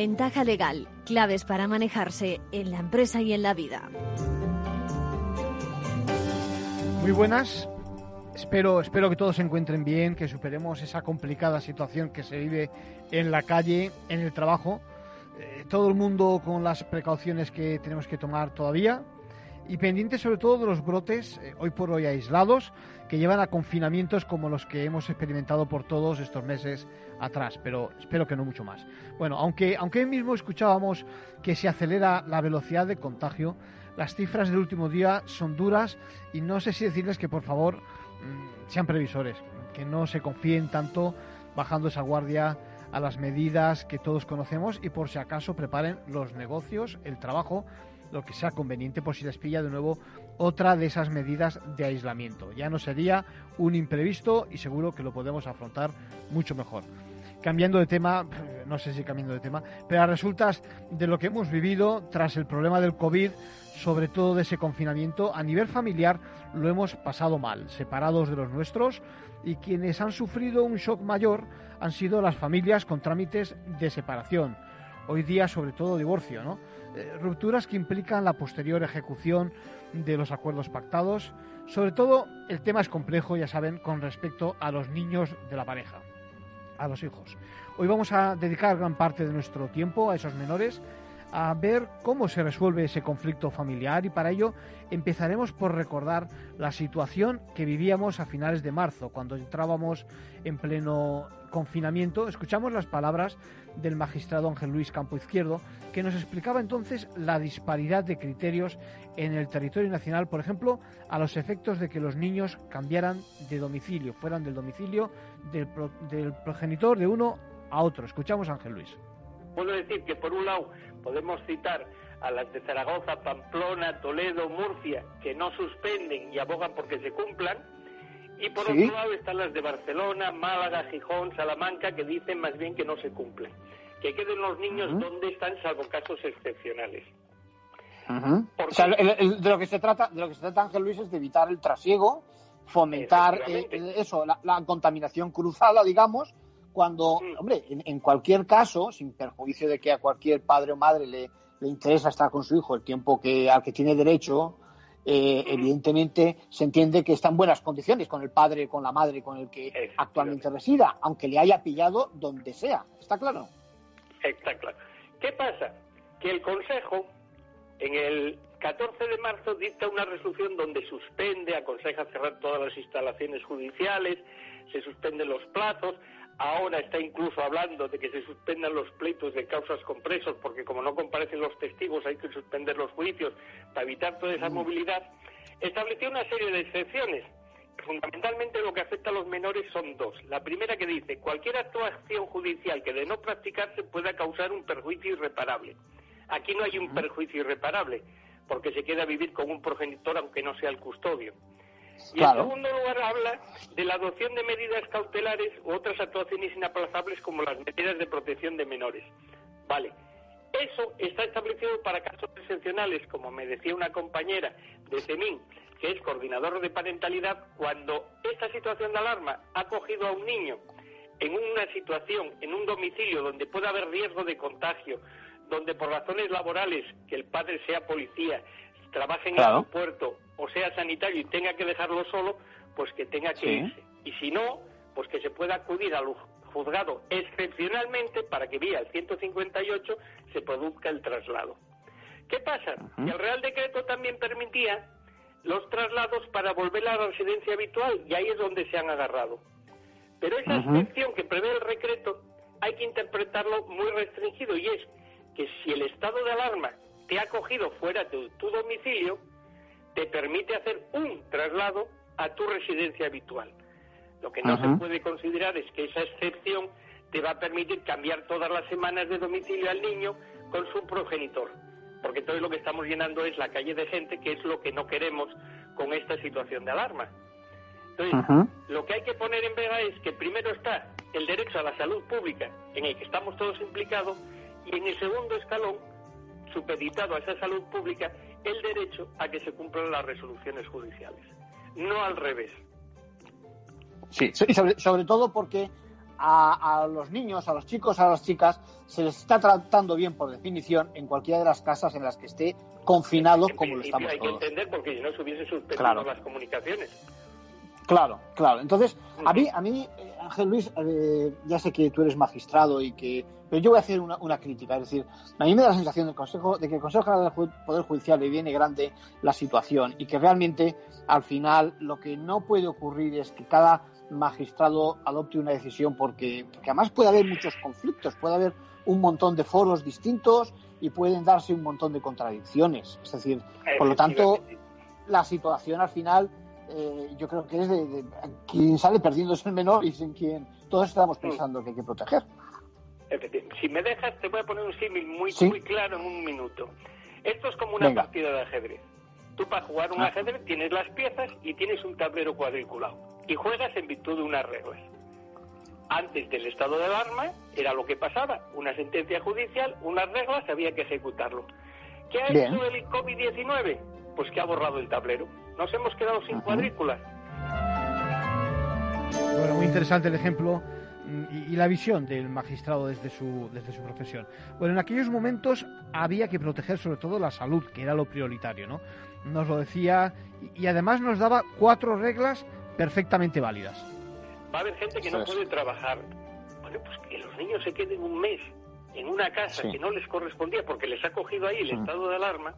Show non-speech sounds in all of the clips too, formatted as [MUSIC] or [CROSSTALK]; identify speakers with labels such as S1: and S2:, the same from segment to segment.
S1: Ventaja legal, claves para manejarse en la empresa y en la vida.
S2: Muy buenas. Espero, espero que todos se encuentren bien, que superemos esa complicada situación que se vive en la calle, en el trabajo. Eh, todo el mundo con las precauciones que tenemos que tomar todavía y pendientes sobre todo de los brotes, eh, hoy por hoy aislados, que llevan a confinamientos como los que hemos experimentado por todos estos meses atrás, pero espero que no mucho más. Bueno, aunque, aunque hoy mismo escuchábamos que se acelera la velocidad de contagio, las cifras del último día son duras y no sé si decirles que por favor mm, sean previsores, que no se confíen tanto bajando esa guardia a las medidas que todos conocemos y por si acaso preparen los negocios, el trabajo lo que sea conveniente por si les pilla de nuevo otra de esas medidas de aislamiento. Ya no sería un imprevisto y seguro que lo podemos afrontar mucho mejor. Cambiando de tema, no sé si cambiando de tema, pero a resultas de lo que hemos vivido tras el problema del COVID, sobre todo de ese confinamiento, a nivel familiar lo hemos pasado mal, separados de los nuestros, y quienes han sufrido un shock mayor han sido las familias con trámites de separación. Hoy día, sobre todo, divorcio, ¿no? Eh, rupturas que implican la posterior ejecución de los acuerdos pactados. Sobre todo, el tema es complejo, ya saben, con respecto a los niños de la pareja, a los hijos. Hoy vamos a dedicar gran parte de nuestro tiempo a esos menores, a ver cómo se resuelve ese conflicto familiar y para ello empezaremos por recordar la situación que vivíamos a finales de marzo, cuando entrábamos en pleno confinamiento. Escuchamos las palabras del magistrado Ángel Luis Campo Izquierdo, que nos explicaba entonces la disparidad de criterios en el territorio nacional, por ejemplo, a los efectos de que los niños cambiaran de domicilio, fueran del domicilio del, del progenitor de uno a otro. Escuchamos a Ángel Luis.
S3: Puedo decir que por un lado podemos citar a las de Zaragoza, Pamplona, Toledo, Murcia, que no suspenden y abogan porque se cumplan, y por otro lado están las de Barcelona, Málaga, Gijón, Salamanca, que dicen más bien que no se cumplen. Que queden los niños donde están, salvo casos excepcionales.
S4: de lo que se trata, de lo que se trata Ángel Luis es de evitar el trasiego, fomentar eh, eso, la, contaminación cruzada, digamos, cuando, mm. hombre, en, cualquier caso, sin perjuicio de que a cualquier padre o madre le, le interesa estar con su hijo el tiempo que al que tiene derecho, eh, evidentemente se entiende que está en buenas condiciones con el padre, con la madre, con el que actualmente resida, aunque le haya pillado donde sea. ¿Está claro?
S3: Está claro. ¿Qué pasa? Que el Consejo, en el 14 de marzo, dicta una resolución donde suspende, aconseja cerrar todas las instalaciones judiciales, se suspenden los plazos, Ahora está incluso hablando de que se suspendan los pleitos de causas con presos, porque como no comparecen los testigos hay que suspender los juicios para evitar toda esa mm. movilidad. Estableció una serie de excepciones. Fundamentalmente lo que afecta a los menores son dos. La primera que dice, cualquier actuación judicial que de no practicarse pueda causar un perjuicio irreparable. Aquí no hay un perjuicio irreparable, porque se queda a vivir con un progenitor aunque no sea el custodio. Y en segundo lugar habla de la adopción de medidas cautelares u otras actuaciones inaplazables como las medidas de protección de menores. Vale. Eso está establecido para casos excepcionales, como me decía una compañera de CEMIN, que es coordinador de parentalidad, cuando esta situación de alarma ha cogido a un niño en una situación, en un domicilio donde puede haber riesgo de contagio, donde por razones laborales, que el padre sea policía, trabaje en el aeropuerto o sea sanitario y tenga que dejarlo solo, pues que tenga que irse. Y si no, pues que se pueda acudir al juzgado excepcionalmente para que vía el 158 se produzca el traslado. ¿Qué pasa? Que el Real Decreto también permitía los traslados para volver a la residencia habitual y ahí es donde se han agarrado. Pero esa excepción que prevé el decreto hay que interpretarlo muy restringido y es que si el estado de alarma te ha cogido fuera de tu domicilio, te permite hacer un traslado a tu residencia habitual. Lo que no se puede considerar es que esa excepción te va a permitir cambiar todas las semanas de domicilio al niño con su progenitor. porque todo lo que estamos llenando es la calle de gente, que es lo que no queremos con esta situación de alarma. Entonces, lo que hay que poner en vega es que primero está el derecho a la salud pública, en el que estamos todos implicados, y en el segundo escalón, supeditado a esa salud pública, el derecho a que se cumplan las resoluciones judiciales. No al revés.
S4: Sí, y sobre, todo porque a, los niños, a los chicos, a las chicas, se les está tratando bien por definición en cualquiera de las casas en las que esté confinado como lo estamos
S3: hay
S4: todos.
S3: Hay que entender porque si no se hubiese suspendido las comunicaciones.
S4: Claro, claro. Entonces, a mí, a mí eh, Ángel Luis, eh, ya sé que tú eres magistrado y que... Pero yo voy a hacer una, crítica. Es decir, a mí me da la sensación del Consejo, de que el Consejo General del Poder Judicial le viene grande la situación y que realmente, al final, lo que no puede ocurrir es que cada magistrado adopte una decisión porque, porque además puede haber muchos conflictos, puede haber un montón de foros distintos y pueden darse un montón de contradicciones. Es decir, por lo tanto, la situación al final eh, yo creo que es de, quien sale perdiendo es el menor y sin quien todos estamos mm. pensando que hay que proteger.
S3: Si me dejas, te voy a poner un símil muy, muy claro en un minuto. Esto es como una partida de ajedrez. Tú para jugar un ah. ajedrez tienes las piezas y tienes un tablero cuadriculado y juegas en virtud de unas reglas. Antes del estado de alarma era lo que pasaba, una sentencia judicial, unas reglas, había que ejecutarlo. ¿Qué ha hecho el COVID-19? Pues que ha borrado el tablero nos hemos quedado sin cuadrículas.
S2: Bueno, muy interesante el ejemplo mm, y, la visión del magistrado desde su, desde su profesión. Bueno, en aquellos momentos había que proteger sobre todo la salud, que era lo prioritario, ¿no? Nos lo decía y, además nos daba cuatro reglas perfectamente válidas.
S3: Va a haber gente que no puede trabajar. Bueno, pues que los niños se queden un mes en una casa que no les correspondía porque les ha cogido ahí el estado de alarma.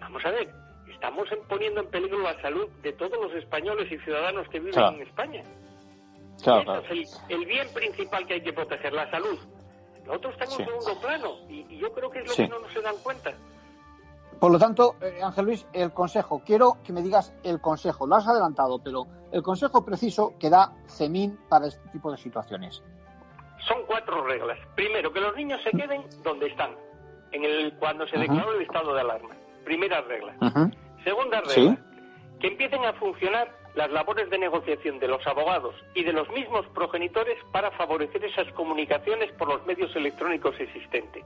S3: Vamos a ver, estamos poniendo en peligro la salud de todos los españoles y ciudadanos que viven en España. Claro, es el, bien principal que hay que proteger, la salud. Nosotros estamos en segundo plano y, yo creo que es lo que no nos se dan cuenta.
S4: Por lo tanto, eh, Ángel Luis, el consejo, quiero que me digas el consejo, lo has adelantado, pero el consejo preciso que da CEMIN para este tipo de situaciones.
S3: Son cuatro reglas. Primero, que los niños se queden donde están, en el cuando se declaró el estado de alarma. Primera regla. Segunda regla, que empiecen a funcionar las labores de negociación de los abogados y de los mismos progenitores para favorecer esas comunicaciones por los medios electrónicos existentes.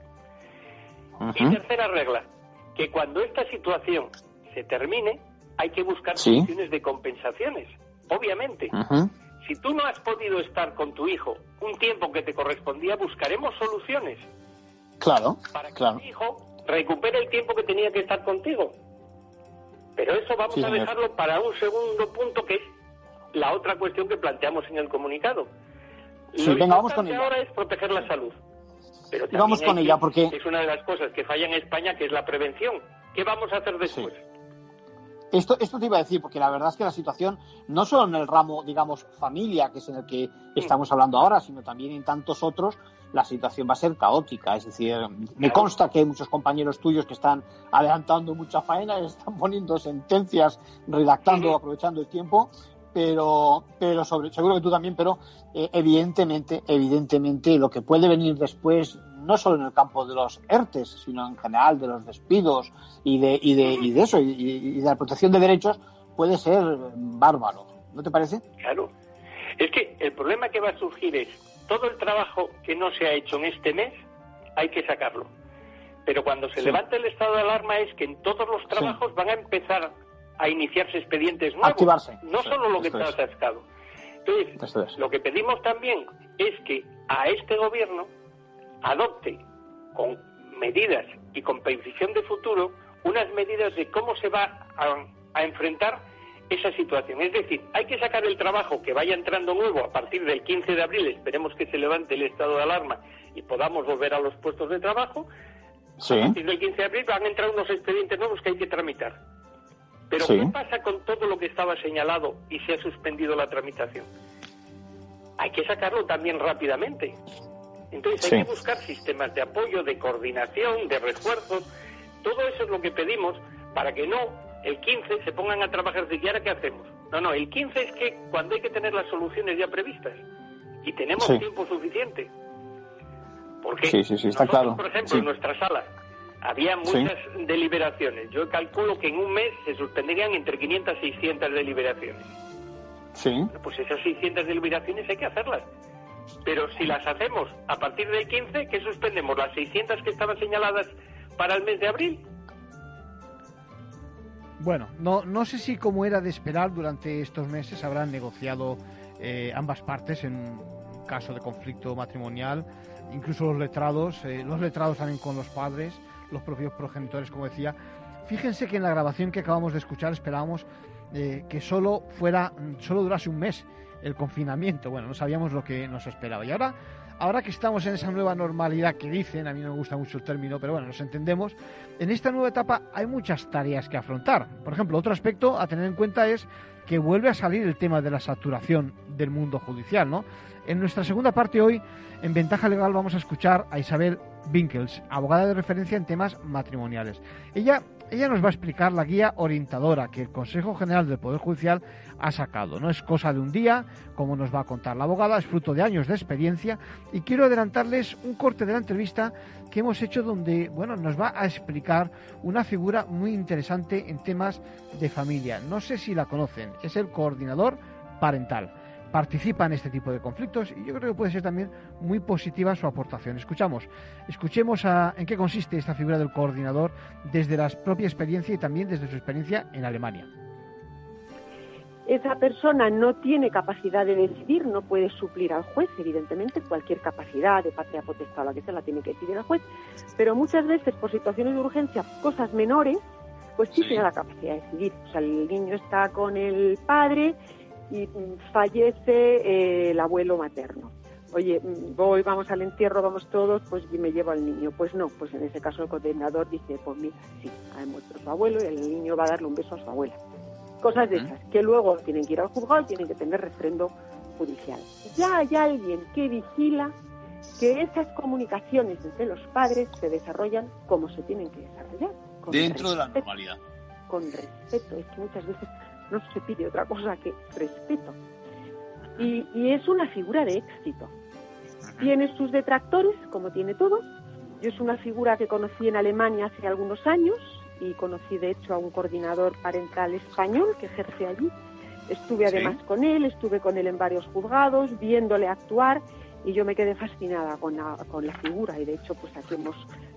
S3: Y tercera regla, que cuando esta situación se termine, hay que buscar soluciones de compensaciones, obviamente. Si tú no has podido estar con tu hijo un tiempo que te correspondía, buscaremos soluciones.
S4: Claro,
S3: para que
S4: claro.
S3: tu hijo recupere el tiempo que tenía que estar contigo. Pero eso vamos a dejarlo para un segundo punto, que es la otra cuestión que planteamos en el comunicado.
S4: Sí, Lo venga, vamos con ella.
S3: ahora es proteger la salud. Pero
S4: vamos con ella porque
S3: es una de las cosas que falla en España, que es la prevención. ¿Qué vamos a hacer después?
S4: Esto, esto te iba a decir, porque la verdad es que la situación, no solo en el ramo, digamos, familia, que es en el que estamos hablando ahora, sino también en tantos otros, la situación va a ser caótica. Es decir, me consta que hay muchos compañeros tuyos que están adelantando mucha faena, [LAUGHS] están poniendo sentencias, redactando, aprovechando el tiempo, pero, pero sobre, seguro que tú también, pero eh, evidentemente, evidentemente, lo que puede venir después, no solo en el campo de los ERTES, sino en general de los despidos y de, y de, y de eso, y, de la protección de derechos, puede ser bárbaro. ¿No te parece?
S3: Claro. Es que el problema que va a surgir es todo el trabajo que no se ha hecho en este mes, hay que sacarlo. Pero cuando se levante el estado de alarma es que en todos los trabajos van a empezar a iniciarse expedientes nuevos.
S4: Activarse.
S3: No solo lo que está atascado. Entonces, lo que pedimos también es que a este gobierno adopte con medidas y con previsión de futuro unas medidas de cómo se va a enfrentar esa situación. Es decir, hay que sacar el trabajo que vaya entrando nuevo a partir del 15 de abril, esperemos que se levante el estado de alarma y podamos volver a los puestos de trabajo. A partir del 15 de abril van a entrar unos expedientes nuevos que hay que tramitar. Pero ¿qué pasa con todo lo que estaba señalado y se ha suspendido la tramitación? Hay que sacarlo también rápidamente. Entonces hay que buscar sistemas de apoyo, de coordinación, de refuerzos. Todo eso es lo que pedimos para que no el 15 se pongan a trabajar de ahora qué hacemos. No, no, el 15 es que cuando hay que tener las soluciones ya previstas y tenemos tiempo suficiente. Porque
S4: sí, sí, está claro.
S3: por ejemplo, en nuestra sala había muchas deliberaciones. Yo calculo que en un mes se suspenderían entre 500 y 600 deliberaciones.
S4: Sí.
S3: Pues esas 600 deliberaciones hay que hacerlas. Pero si las hacemos a partir del 15, ¿qué suspendemos? ¿Las 600 que estaban señaladas para el mes de abril?
S2: Bueno, no, no sé si como era de esperar durante estos meses habrán negociado eh, ambas partes en caso de conflicto matrimonial, incluso los letrados, eh, los letrados también con los padres, los propios progenitores, como decía. Fíjense que en la grabación que acabamos de escuchar esperábamos eh, que solo fuera, solo durase un mes el confinamiento. Bueno, no sabíamos lo que nos esperaba. Y ahora, ahora que estamos en esa nueva normalidad que dicen, a mí no me gusta mucho el término, pero bueno, nos entendemos, en esta nueva etapa hay muchas tareas que afrontar. Por ejemplo, otro aspecto a tener en cuenta es que vuelve a salir el tema de la saturación del mundo judicial, ¿no? En nuestra segunda parte hoy, en Ventaja Legal, vamos a escuchar a Isabel Winkels, abogada de referencia en temas matrimoniales. Ella, ella nos va a explicar la guía orientadora que el Consejo General del Poder Judicial ha sacado. No es cosa de un día, como nos va a contar la abogada, es fruto de años de experiencia y quiero adelantarles un corte de la entrevista que hemos hecho donde, bueno, nos va a explicar una figura muy interesante en temas de familia. No sé si la conocen, es el coordinador parental participa en este tipo de conflictos y yo creo que puede ser también muy positiva su aportación. Escuchamos, escuchemos a, en qué consiste esta figura del coordinador desde la propia experiencia y también desde su experiencia en Alemania.
S5: Esa persona no tiene capacidad de decidir, no puede suplir al juez, evidentemente, cualquier capacidad de patria potestad o la que sea la tiene que decidir el juez, pero muchas veces por situaciones de urgencia, cosas menores, pues sí, tiene la capacidad de decidir. O sea, el niño está con el padre y fallece eh, el abuelo materno. Oye, voy, vamos al entierro, vamos todos, pues me llevo al niño. Pues no, pues en ese caso el condenador dice, pues mira, sí, ha muerto su abuelo y el niño va a darle un beso a su abuela. Cosas de esas, que luego tienen que ir al juzgado y tienen que tener refrendo judicial. Ya hay alguien que vigila que esas comunicaciones entre los padres se desarrollan como se tienen que desarrollar.
S6: Dentro de la normalidad.
S5: Con respeto. Es que muchas veces no se pide otra cosa que respeto. Y, es una figura de éxito. Tiene sus detractores, como tiene todo. Yo es una figura que conocí en Alemania hace algunos años y conocí de hecho a un coordinador parental español que ejerce allí. Estuve además con él, estuve con él en varios juzgados, viéndole actuar y yo me quedé fascinada con la, con la figura y de hecho pues aquí hemos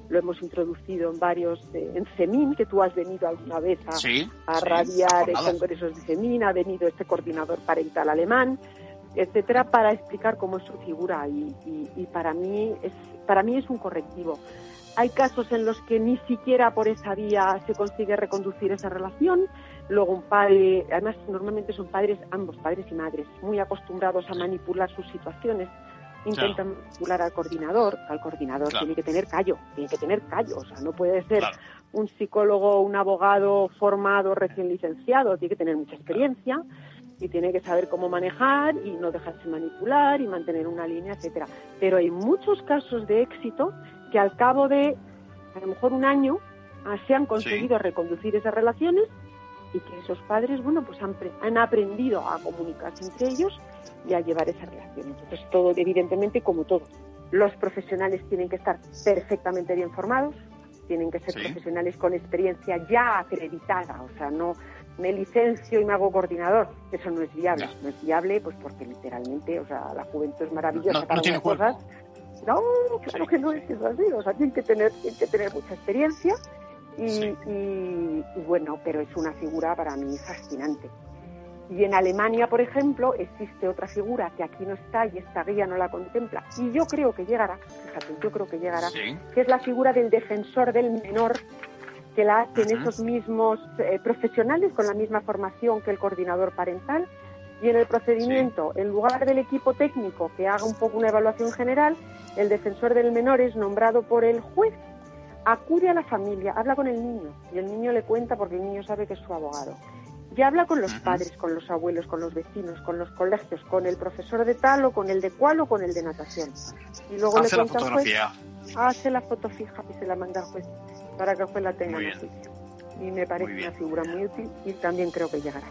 S5: lo hemos introducido en varios en CEMIN que tú has venido alguna vez a, a radiar en congresos de CEMIN ha venido este coordinador parental alemán etcétera para explicar cómo es su figura y, y, para mí es para mí es un correctivo. Hay casos en los que ni siquiera por esa vía se consigue reconducir esa relación. Luego un padre, además normalmente son padres, ambos padres y madres, muy acostumbrados a manipular sus situaciones intentan manipular al coordinador, al coordinador tiene que tener callo, tiene que tener callo, o sea, no puede ser un psicólogo, un abogado formado, recién licenciado, tiene que tener mucha experiencia y tiene que saber cómo manejar y no dejarse manipular y mantener una línea, etcétera. Pero hay muchos casos de éxito que al cabo de a lo mejor un año ah, se han conseguido reconducir esas relaciones y que esos padres, bueno, pues han, han aprendido a comunicarse entre ellos y a llevar esa relación. Entonces, todo, evidentemente, como todo, los profesionales tienen que estar perfectamente bien formados, tienen que ser profesionales con experiencia ya acreditada, o sea, no me licencio y me hago coordinador, eso no es viable, no, es viable pues porque literalmente, o sea, la juventud es maravillosa para no cosas. No, claro que no es así, o sea, tienen que tener, tienen que tener mucha experiencia y, y, bueno, pero es una figura para mí fascinante. Y en Alemania, por ejemplo, existe otra figura que aquí no está y esta guía no la contempla. Y yo creo que llegará, fíjate, yo creo que llegará, que es la figura del defensor del menor, que la hacen esos mismos eh, profesionales con la misma formación que el coordinador parental. Y en el procedimiento, en lugar del equipo técnico que haga un poco una evaluación general, el defensor del menor es nombrado por el juez, acude a la familia, habla con el niño y el niño le cuenta porque el niño sabe que es su abogado y habla con los padres, con los abuelos, con los vecinos, con los colegios, con el profesor de tal o con el de cual o con el de natación. Y luego le cuenta juez, hace la foto fija y se la manda al juez para que el juez la tenga en juicio. Y me parece una figura muy útil y también creo que llegará.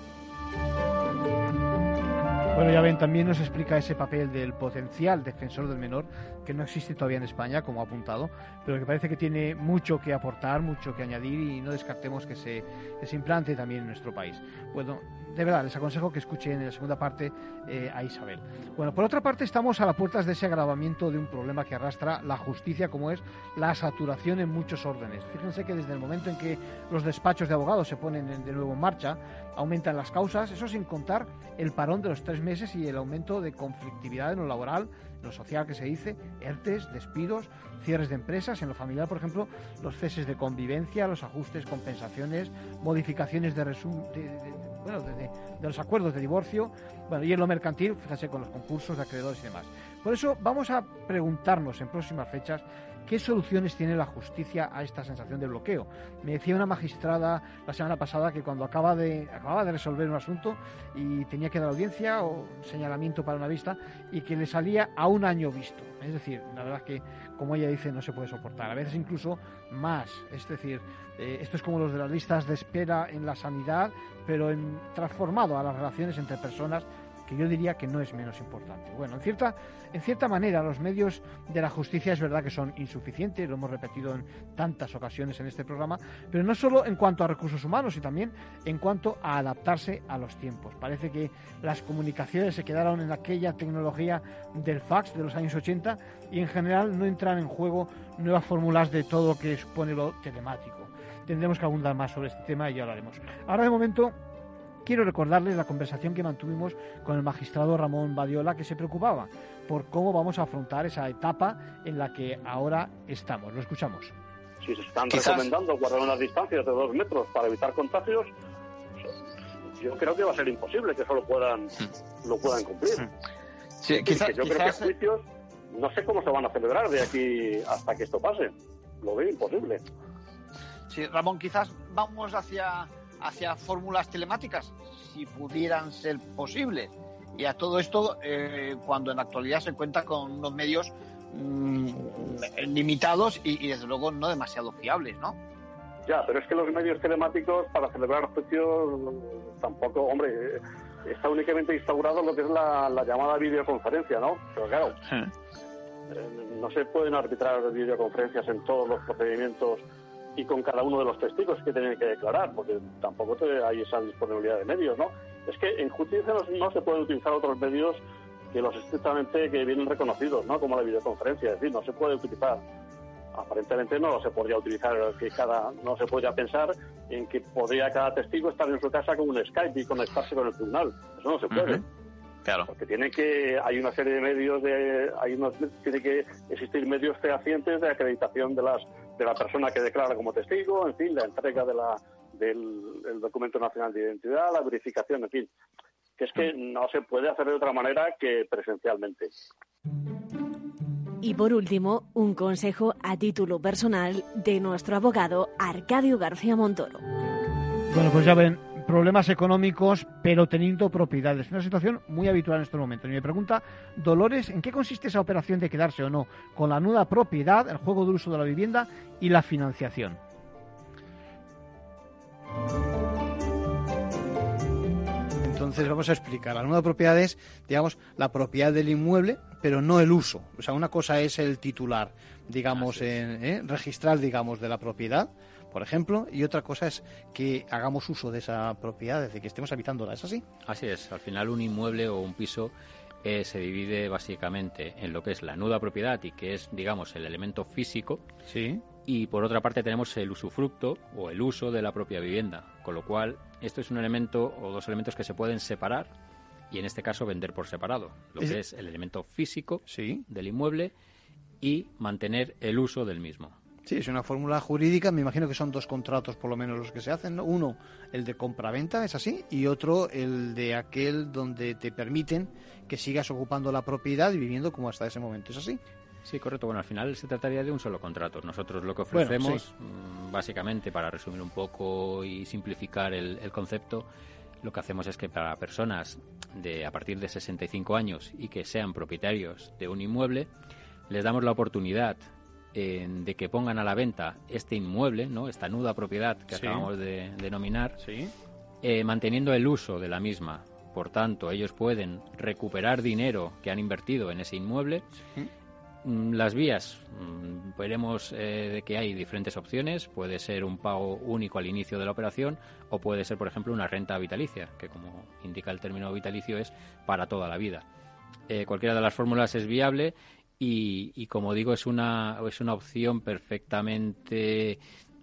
S2: Bueno, ya ven, también nos explica ese papel del potencial defensor del menor, que no existe todavía en España, como ha apuntado, pero que parece que tiene mucho que aportar, mucho que añadir y no descartemos que se, que se implante también en nuestro país. Bueno, de verdad, les aconsejo que escuchen en la segunda parte eh, a Isabel. Bueno, por otra parte, estamos a las puertas de ese agravamiento de un problema que arrastra la justicia, como es la saturación en muchos órdenes. Fíjense que desde el momento en que los despachos de abogados se ponen de nuevo en marcha, aumentan las causas, eso sin contar el parón de los tres meses y el aumento de conflictividad en lo laboral, en lo social que se dice, ERTES, despidos, cierres de empresas, en lo familiar, por ejemplo, los ceses de convivencia, los ajustes, compensaciones, modificaciones de, de bueno, de, los acuerdos de divorcio, bueno, y en lo mercantil, fíjese, con los concursos de acreedores y demás. Por eso vamos a preguntarnos en próximas fechas ¿Qué soluciones tiene la justicia a esta sensación de bloqueo? Me decía una magistrada la semana pasada que cuando acaba de, acababa de resolver un asunto y tenía que dar audiencia o señalamiento para una vista y que le salía a un año visto. Es decir, la verdad que, como ella dice, no se puede soportar. A veces incluso más. Es decir, eh, esto es como los de las listas de espera en la sanidad, pero transformado a las relaciones entre personas que yo diría que no es menos importante. Bueno, en cierta, en cierta manera los medios de la justicia es verdad que son insuficientes, lo hemos repetido en tantas ocasiones en este programa, pero no solo en cuanto a recursos humanos, sino también en cuanto a adaptarse a los tiempos. Parece que las comunicaciones se quedaron en aquella tecnología del fax de los años 80 y en general no entran en juego nuevas fórmulas de todo lo que supone lo telemático. Tendremos que abundar más sobre este tema y ya lo haremos. Ahora de momento quiero recordarles la conversación que mantuvimos con el magistrado Ramón Badiola, que se preocupaba por cómo vamos a afrontar esa etapa en la que ahora estamos. Lo escuchamos.
S7: Si se están recomendando guardar unas distancias de dos metros para evitar contagios, yo creo que va a ser imposible que eso lo puedan, lo puedan cumplir.
S4: Sí, quizás,
S7: yo creo que juicios no sé cómo se van a celebrar de aquí hasta que esto pase. Lo veo imposible.
S4: Sí, Ramón, quizás vamos hacia hacia fórmulas telemáticas, si pudieran ser posibles. Y a todo esto, eh, cuando en la actualidad se cuenta con unos medios mm, limitados y, desde luego no demasiado fiables, ¿no?
S7: Ya, pero es que los medios telemáticos para celebrar juicios tampoco, hombre, está únicamente instaurado lo que es la, llamada videoconferencia, ¿no? Pero claro, eh, no se pueden arbitrar videoconferencias en todos los procedimientos y con cada uno de los testigos que tienen que declarar, porque tampoco hay esa disponibilidad de medios, ¿no? Es que en justicia no, se pueden utilizar otros medios que los estrictamente que vienen reconocidos, ¿no? Como la videoconferencia, es decir, no se puede utilizar aparentemente no se podría utilizar que cada no se podría pensar en que podría cada testigo estar en su casa con un Skype y conectarse con el tribunal eso no se puede
S6: claro
S7: porque tiene que hay una serie de medios de hay unos tiene que existir medios fehacientes de acreditación de las de la persona que declara como testigo, en fin, la entrega de la, del documento nacional de identidad, la verificación, en fin, que es que mm. no se puede hacer de otra manera que presencialmente.
S1: Y por último, un consejo a título personal de nuestro abogado Arcadio García Montoro.
S2: Bueno, pues ya ven, problemas económicos, pero teniendo propiedades. Una situación muy habitual en este momento. Y me pregunta, Dolores, ¿en qué consiste esa operación de quedarse o no con la nuda propiedad, el juego de uso de la vivienda y la financiación? Entonces vamos a explicar. La nuda propiedad es, digamos, la propiedad del inmueble, pero no el uso. O sea, una cosa es el titular, digamos, en, ¿eh? registral, digamos, de la propiedad por ejemplo, y otra cosa es que hagamos uso de esa propiedad, es decir, que estemos habitándola, ¿es así?
S6: Así es, al final un inmueble o un piso eh, se divide básicamente en lo que es la nuda propiedad y que es, digamos, el elemento físico.
S2: Sí.
S6: Y por otra parte tenemos el usufructo o el uso de la propia vivienda, con lo cual esto es un elemento o dos elementos que se pueden separar y en este caso vender por separado, lo que es el elemento físico
S2: ¿Sí?
S6: del inmueble y mantener el uso del mismo.
S2: Sí, es una fórmula jurídica. Me imagino que son dos contratos, por lo menos, los que se hacen. ¿no? Uno, el de compra-venta, es así, y otro, el de aquel donde te permiten que sigas ocupando la propiedad y viviendo como hasta ese momento. ¿Es así?
S6: Sí, correcto. Bueno, al final se trataría de un solo contrato. Nosotros lo que ofrecemos, mm, básicamente, para resumir un poco y simplificar el, el concepto, lo que hacemos es que para personas de a partir de 65 años y que sean propietarios de un inmueble, les damos la oportunidad de que pongan a la venta este inmueble, ¿no? esta nuda propiedad que acabamos de denominar,
S2: sí.
S6: Eh, manteniendo el uso de la misma por tanto ellos pueden recuperar dinero que han invertido en ese inmueble. Mm, las vías, mm, veremos eh, de que hay diferentes opciones. Puede ser un pago único al inicio de la operación o puede ser, por ejemplo, una renta vitalicia, que como indica el término vitalicio es para toda la vida. Eh, cualquiera de las fórmulas es viable y, como digo, es una, es una opción perfectamente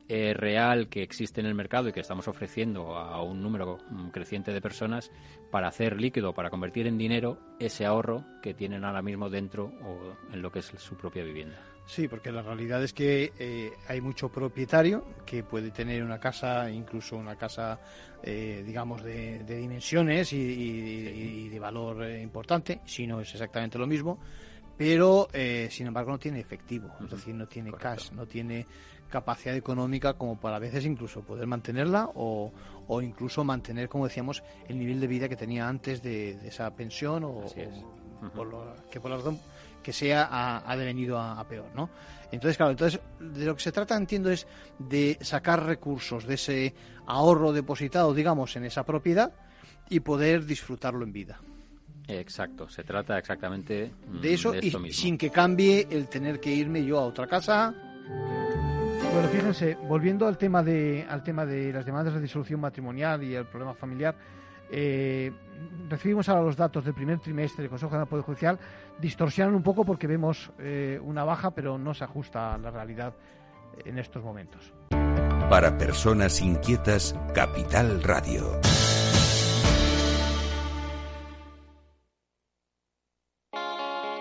S6: eh, real que existe en el mercado y que estamos ofreciendo a un número creciente de personas para hacer líquido, para convertir en dinero ese ahorro que tienen ahora mismo dentro o en lo que es su propia vivienda.
S2: Sí, porque la realidad es que eh, hay mucho propietario que puede tener una casa, incluso una casa, eh, digamos, de, dimensiones y, de valor importante, si no es exactamente lo mismo, pero sin embargo no tiene efectivo, es decir, no tiene cash, no tiene capacidad económica como para a veces incluso poder mantenerla o, o incluso mantener, como decíamos, el nivel de vida que tenía antes de, esa pensión o, que por la razón que sea ha, devenido a, peor, ¿no? Entonces, claro, entonces de lo que se trata, entiendo, es de sacar recursos de ese ahorro depositado, digamos, en esa propiedad y poder disfrutarlo en vida.
S6: Exacto, se trata exactamente
S2: mm, de eso y sin que cambie el tener que irme yo a otra casa bueno, fíjense, volviendo al tema de, al tema de las demandas de disolución matrimonial y el problema familiar, eh, recibimos ahora los datos del primer trimestre del Consejo General del Poder Judicial, distorsionan un poco porque vemos eh, una baja, pero no se ajusta a la realidad en estos momentos.
S8: Para personas inquietas, Capital Radio.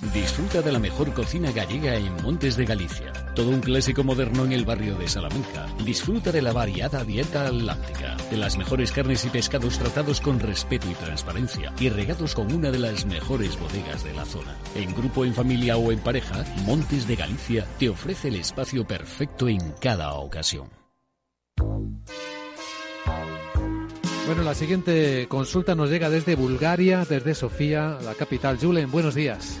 S9: Disfruta de la mejor cocina gallega en Montes de Galicia. Todo un clásico moderno en el barrio de Salamanca. Disfruta de la variada dieta atlántica, de las mejores carnes y pescados tratados con respeto y transparencia y regados con una de las mejores bodegas de la zona. En grupo, en familia o en pareja, Montes de Galicia te ofrece el espacio perfecto en cada ocasión.
S10: Bueno, la siguiente consulta nos llega desde Bulgaria, desde Sofía, la capital. Julen, buenos días.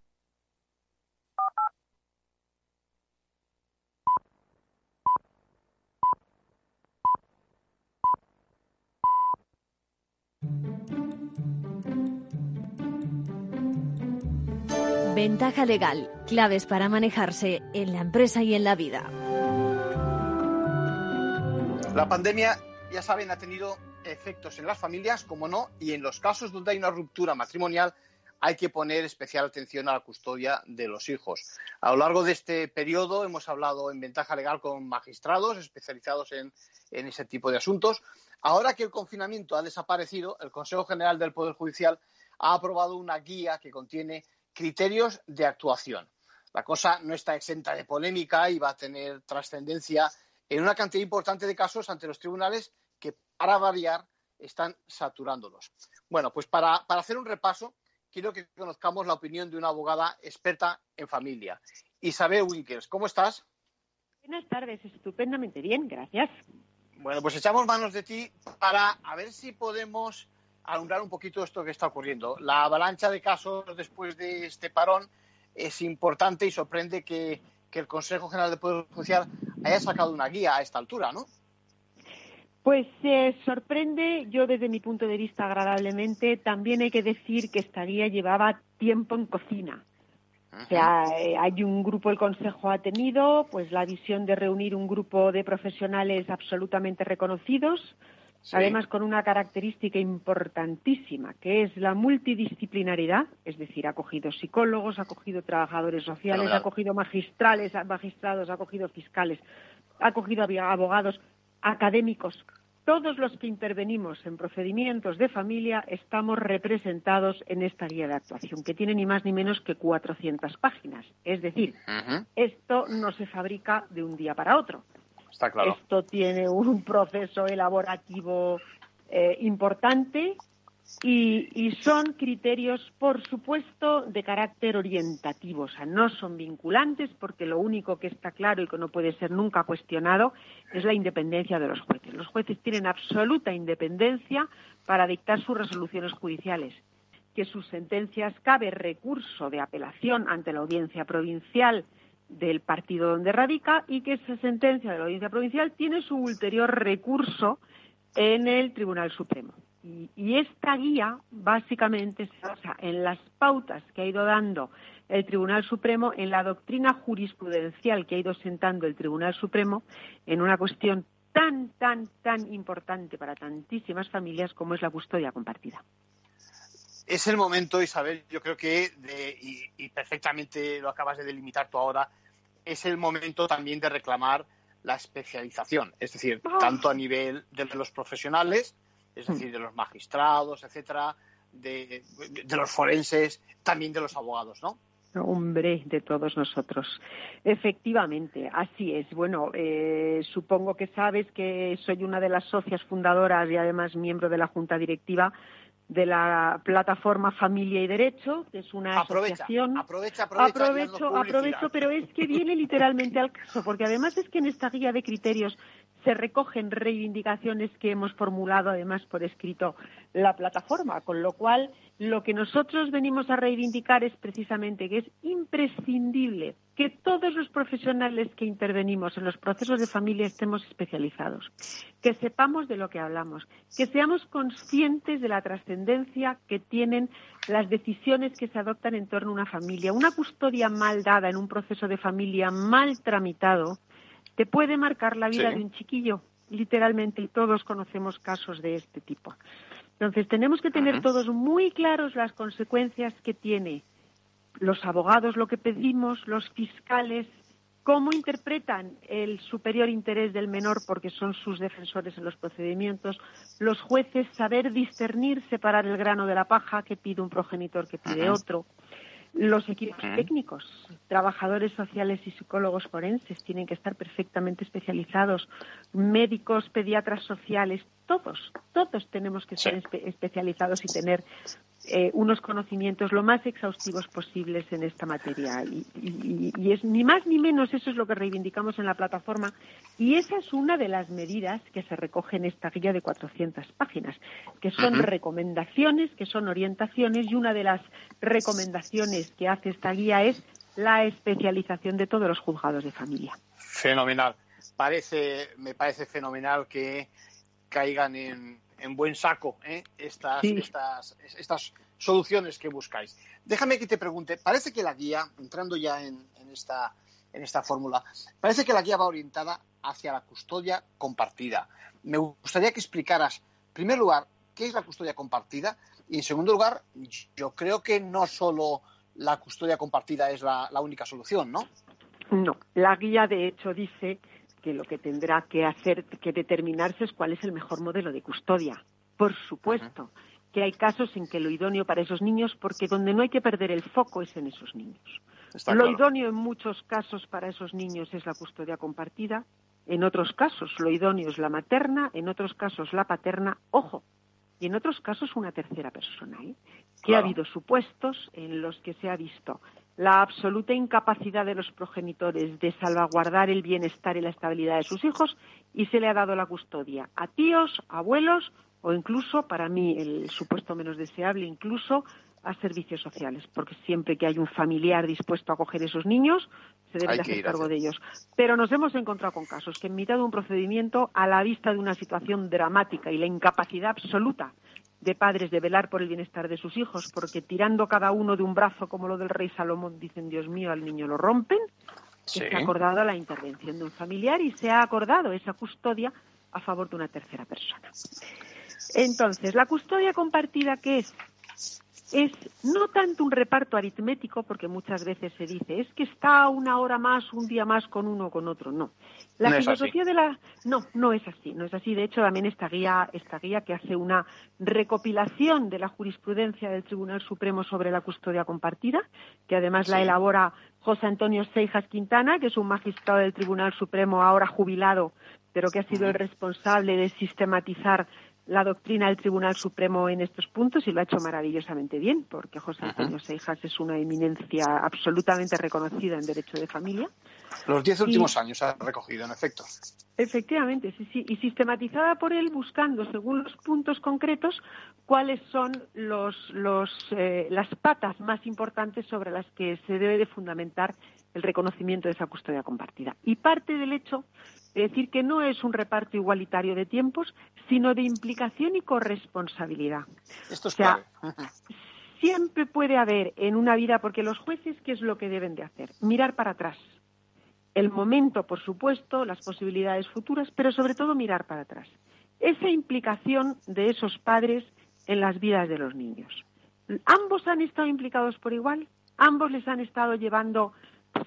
S1: Ventaja legal, claves para manejarse en la empresa y en la vida.
S4: La pandemia, ya saben, ha tenido efectos en las familias, como no, y en los casos donde hay una ruptura matrimonial hay que poner especial atención a la custodia de los hijos. A lo largo de este periodo hemos hablado en ventaja legal con magistrados especializados en, ese tipo de asuntos. Ahora que el confinamiento ha desaparecido, el Consejo General del Poder Judicial ha aprobado una guía que contiene criterios de actuación. La cosa no está exenta de polémica y va a tener trascendencia en una cantidad importante de casos ante los tribunales que, para variar, están saturándolos. Bueno, pues para, hacer un repaso, quiero que conozcamos la opinión de una abogada experta en familia. Isabel Winkers, ¿cómo estás?
S5: Buenas tardes, estupendamente bien, gracias.
S4: Bueno, pues echamos manos de ti para a ver si podemos alumbrar un poquito esto que está ocurriendo. La avalancha de casos después de este parón es importante y sorprende que, el Consejo General de Poder Judicial haya sacado una guía a esta altura, ¿no?
S5: Pues eh, sorprende, yo desde mi punto de vista agradablemente, también hay que decir que esta guía llevaba tiempo en cocina. O sea, eh, hay un grupo, el Consejo ha tenido, pues la visión de reunir un grupo de profesionales absolutamente reconocidos, Además, con una característica importantísima, que es la multidisciplinaridad, es decir, ha cogido psicólogos, ha cogido trabajadores sociales, ha cogido magistrales, magistrados, ha cogido fiscales, ha cogido abogados, académicos. Todos los que intervenimos en procedimientos de familia estamos representados en esta guía de actuación, que tiene ni más ni menos que 400 páginas. Es decir, esto no se fabrica de un día para otro. Esto tiene un proceso elaborativo eh, importante y, son criterios, por supuesto, de carácter orientativo, o sea, no son vinculantes porque lo único que está claro y que no puede ser nunca cuestionado es la independencia de los jueces. Los jueces tienen absoluta independencia para dictar sus resoluciones judiciales, que sus sentencias cabe recurso de apelación ante la audiencia provincial del partido donde radica y que esa sentencia de la audiencia provincial tiene su ulterior recurso en el Tribunal Supremo. Y, esta guía básicamente se basa en las pautas que ha ido dando el Tribunal Supremo, en la doctrina jurisprudencial que ha ido sentando el Tribunal Supremo en una cuestión tan, tan, tan importante para tantísimas familias como es la custodia compartida.
S4: Es el momento, Isabel, yo creo que, y perfectamente lo acabas de delimitar tú ahora, es el momento también de reclamar la especialización, es decir, tanto a nivel de los profesionales, es decir, de los magistrados, etcétera, de, los forenses, también de los abogados, ¿no?
S5: Hombre, de todos nosotros. Efectivamente, así es. Bueno, eh, supongo que sabes que soy una de las socias fundadoras y además miembro de la Junta Directiva de la plataforma Familia y Derecho, que es una asociación.
S4: Aprovecha, aprovecha,
S5: aprovecho, aprovecho, pero es que viene literalmente al [LAUGHS] caso, porque además es que en esta guía de criterios se recogen reivindicaciones que hemos formulado además por escrito la plataforma, con lo cual lo que nosotros venimos a reivindicar es precisamente que es imprescindible que todos los profesionales que intervenimos en los procesos de familia estemos especializados, que sepamos de lo que hablamos, que seamos conscientes de la trascendencia que tienen las decisiones que se adoptan en torno a una familia. Una custodia mal dada en un proceso de familia mal tramitado te puede marcar la vida de un chiquillo, literalmente, y todos conocemos casos de este tipo. Entonces, tenemos que tener todos muy claros las consecuencias que tiene los abogados, lo que pedimos, los fiscales, cómo interpretan el superior interés del menor porque son sus defensores en los procedimientos, los jueces saber discernir, separar el grano de la paja, que pide un progenitor, que pide otro. Los equipos técnicos, trabajadores sociales y psicólogos forenses tienen que estar perfectamente especializados, médicos, pediatras sociales, todos, todos tenemos que ser especializados y tener eh, unos conocimientos lo más exhaustivos posibles en esta materia. Y, es ni más ni menos eso es lo que reivindicamos en la plataforma. Y esa es una de las medidas que se recoge en esta guía de 400 páginas, que son recomendaciones, que son orientaciones, y una de las recomendaciones que hace esta guía es la especialización de todos los juzgados de familia.
S4: Fenomenal. Parece, me parece fenomenal que caigan en, en buen saco ¿eh? estas, estas, estas soluciones que buscáis. Déjame que te pregunte, parece que la guía, entrando ya en, esta, en esta fórmula, parece que la guía va orientada hacia la custodia compartida. Me gustaría que explicaras, en primer lugar, qué es la custodia compartida y, en segundo lugar, yo creo que no solo la custodia compartida es la, única solución, ¿no?
S5: No, la guía de hecho dice que lo que tendrá que hacer, que determinarse es cuál es el mejor modelo de custodia. Por supuesto que hay casos en que lo idóneo para esos niños, porque donde no hay que perder el foco es en esos niños. lo idóneo en muchos casos para esos niños es la custodia compartida, en otros casos lo idóneo es la materna, en otros casos la paterna, ojo, y en otros casos una tercera persona, ¿eh? que ha habido supuestos en los que se ha visto la absoluta incapacidad de los progenitores de salvaguardar el bienestar y la estabilidad de sus hijos y se le ha dado la custodia a tíos, abuelos o incluso, para mí, el supuesto menos deseable, incluso a servicios sociales, porque siempre que hay un familiar dispuesto a acoger esos niños, se debe hacer cargo de ellos. Pero nos hemos encontrado con casos que en mitad de un procedimiento, a la vista de una situación dramática y la incapacidad absoluta de padres de velar por el bienestar de sus hijos, porque tirando cada uno de un brazo como lo del rey Salomón, dicen, Dios mío, al niño lo rompen, se ha acordado la intervención de un familiar y se ha acordado esa custodia a favor de una tercera persona. Entonces, la custodia compartida, ¿qué es? Es no tanto un reparto aritmético, porque muchas veces se dice, es que está una hora más, un día más con uno o con otro. No. La filosofía de la. No, no es así. No es así. De hecho, también esta guía, esta guía que hace una recopilación de la jurisprudencia del Tribunal Supremo sobre la custodia compartida, que además la elabora José Antonio Seijas Quintana, que es un magistrado del Tribunal Supremo ahora jubilado, pero que ha sido el responsable de sistematizar la doctrina del Tribunal Supremo en estos puntos y lo ha hecho maravillosamente bien, porque José Antonio Seijas es una eminencia absolutamente reconocida en derecho de familia.
S4: Los diez últimos años ha recogido, en efecto.
S5: Efectivamente, sí, sí, y sistematizada por él buscando, según los puntos concretos, cuáles son los, los, eh, las patas más importantes sobre las que se debe de fundamentar el reconocimiento de esa custodia compartida. Y parte del hecho es decir, que no es un reparto igualitario de tiempos, sino de implicación y corresponsabilidad.
S4: Esto es clave.
S5: siempre puede haber en una vida, porque los jueces, ¿qué es lo que deben de hacer? Mirar para atrás. El momento, por supuesto, las posibilidades futuras, pero sobre todo mirar para atrás. Esa implicación de esos padres en las vidas de los niños. ¿Ambos han estado implicados por igual? ¿Ambos les han estado llevando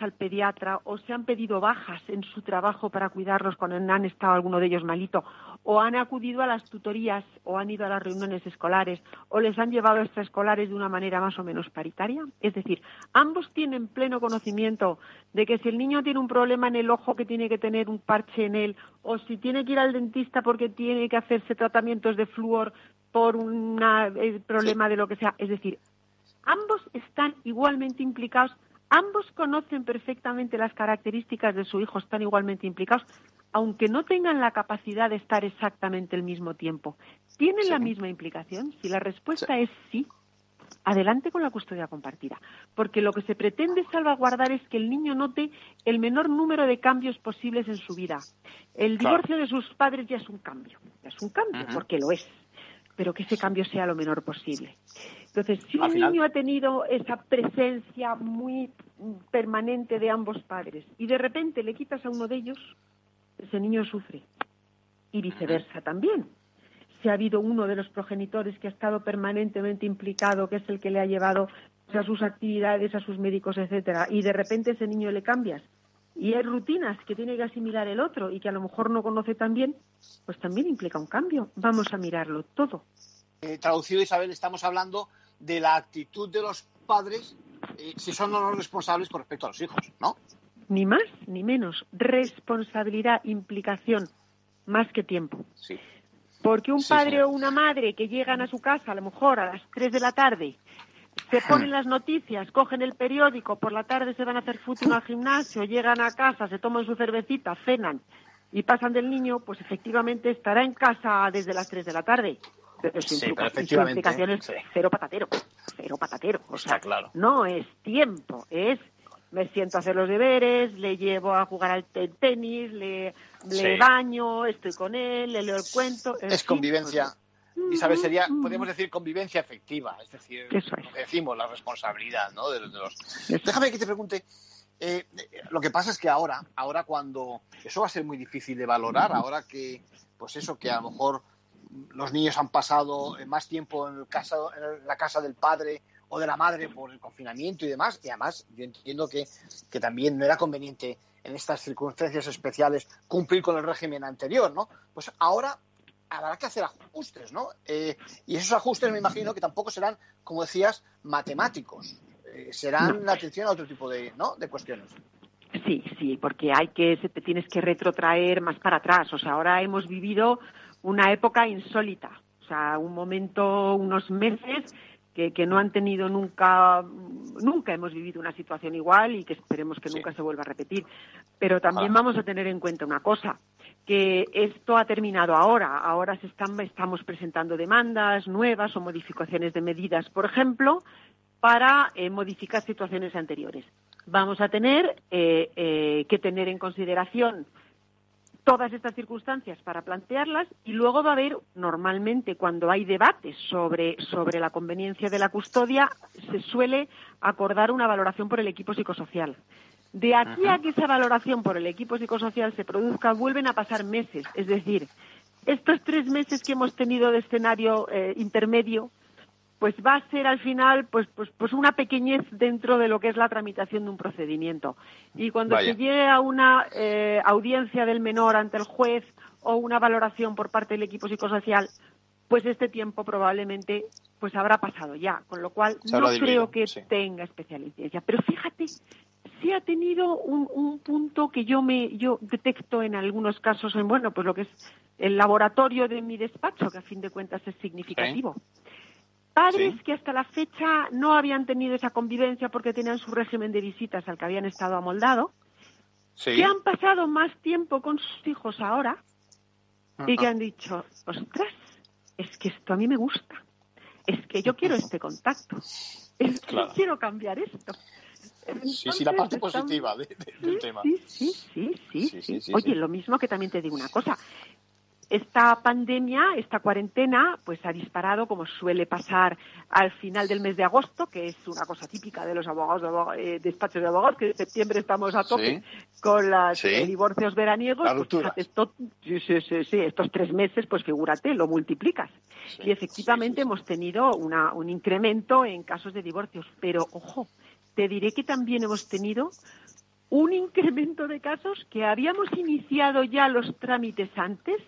S5: al pediatra o se han pedido bajas en su trabajo para cuidarlos cuando han estado alguno de ellos malito o han acudido a las tutorías o han ido a las reuniones escolares o les han llevado extraescolares de una manera más o menos paritaria. Es decir, ambos tienen pleno conocimiento de que si el niño tiene un problema en el ojo que tiene que tener un parche en él o si tiene que ir al dentista porque tiene que hacerse tratamientos de flúor por un eh, problema de lo que sea. Es decir, ambos están igualmente implicados Ambos conocen perfectamente las características de su hijo, están igualmente implicados, aunque no tengan la capacidad de estar exactamente el mismo tiempo. ¿Tienen la misma implicación? Si la respuesta es sí, adelante con la custodia compartida, porque lo que se pretende salvaguardar es que el niño note el menor número de cambios posibles en su vida. El divorcio de sus padres ya es un cambio, ya es un cambio, porque lo es, pero que ese cambio sea lo menor posible. Entonces, si un niño ha tenido esa presencia muy permanente de ambos padres y de repente le quitas a uno de ellos, ese niño sufre. Y viceversa también. Si ha habido uno de los progenitores que ha estado permanentemente implicado, que es el que le ha llevado a sus actividades, a sus médicos, etcétera, y de repente ese niño le cambias, y hay rutinas que tiene que asimilar el otro y que a lo mejor no conoce tan bien, pues también implica un cambio. Vamos a mirarlo todo.
S4: Eh, traducido, Isabel, estamos hablando de la actitud de los padres eh, si son o no responsables con respecto a los hijos, ¿no?
S5: Ni más ni menos. Responsabilidad, implicación, más que tiempo.
S4: Sí.
S5: Porque un padre o una madre que llegan a su casa a lo mejor a las 3 de la tarde, se ponen las noticias, cogen el periódico, por la tarde se van a hacer fútbol al gimnasio, llegan a casa, se toman su cervecita, cenan y pasan del niño, pues efectivamente estará en casa desde las 3 de la tarde pero sí, cero patatero, cero patatero. O sea,
S4: claro.
S5: no es tiempo, es me siento a hacer los deberes, le llevo a jugar al tenis, le, baño, estoy con él, le leo el cuento.
S4: Es convivencia. Isabel, sería, podemos decir, convivencia efectiva, es decir,
S5: Eso
S4: decimos, la responsabilidad, ¿no? De, los... Déjame que te pregunte, eh, lo que pasa es que ahora, ahora cuando, eso va a ser muy difícil de valorar, ahora que, pues eso, que a lo mejor los niños han pasado más tiempo en, casa, en la casa del padre o de la madre por el confinamiento y demás, y además yo entiendo que, que también no era conveniente en estas circunstancias especiales cumplir con el régimen anterior, ¿no? Pues ahora habrá que hacer ajustes, ¿no? Eh, y esos ajustes me imagino que tampoco serán, como decías, matemáticos. Eh, serán la atención a otro tipo de, ¿no? de cuestiones.
S5: Sí, sí, porque hay que, te tienes que retrotraer más para atrás. O sea, ahora hemos vivido una época insólita. O sea, un momento, unos meses que, que, no han tenido nunca, nunca hemos vivido una situación igual y que esperemos que nunca se vuelva a repetir. Pero también vamos a tener en cuenta una cosa, que esto ha terminado ahora. Ahora se están, estamos presentando demandas nuevas o modificaciones de medidas, por ejemplo, para eh, modificar situaciones anteriores. Vamos a tener eh, eh, que tener en consideración todas estas circunstancias para plantearlas y luego va a haber, normalmente, cuando hay debates sobre, sobre la conveniencia de la custodia, se suele acordar una valoración por el equipo psicosocial. De aquí a que esa valoración por el equipo psicosocial se produzca, vuelven a pasar meses. Es decir, estos tres meses que hemos tenido de escenario eh, intermedio, pues va a ser al final pues, pues, pues una pequeñez dentro de lo que es la tramitación de un procedimiento. Y cuando se llegue a una eh, audiencia del menor ante el juez o una valoración por parte del equipo psicosocial, pues este tiempo probablemente pues habrá pasado ya, con lo cual no creo que tenga especial incidencia. Pero fíjate, sí ha tenido un, un, punto que yo me yo detecto en algunos casos en bueno pues lo que es el laboratorio de mi despacho, que a fin de cuentas es significativo. Padres que hasta la fecha no habían tenido esa convivencia porque tenían su régimen de visitas al que habían estado amoldado, que han pasado más tiempo con sus hijos ahora y que han dicho, ostras, es que esto a mí me gusta, es que yo quiero este contacto, es que quiero cambiar esto.
S4: sí, sí, la parte positiva del tema.
S5: sí sí sí, sí, Oye, lo mismo que también te digo una cosa, esta pandemia, esta cuarentena, pues ha disparado, como suele pasar al final del mes de agosto, que es una cosa típica de los abogados, de eh, despachos de abogados, que en septiembre estamos a tope con los eh, divorcios veraniegos. Pues, sí, estos tres meses, pues figúrate, lo multiplicas. y efectivamente hemos tenido una, un incremento en casos de divorcios. Pero, ojo, te diré que también hemos tenido un incremento de casos que habíamos iniciado ya los trámites antes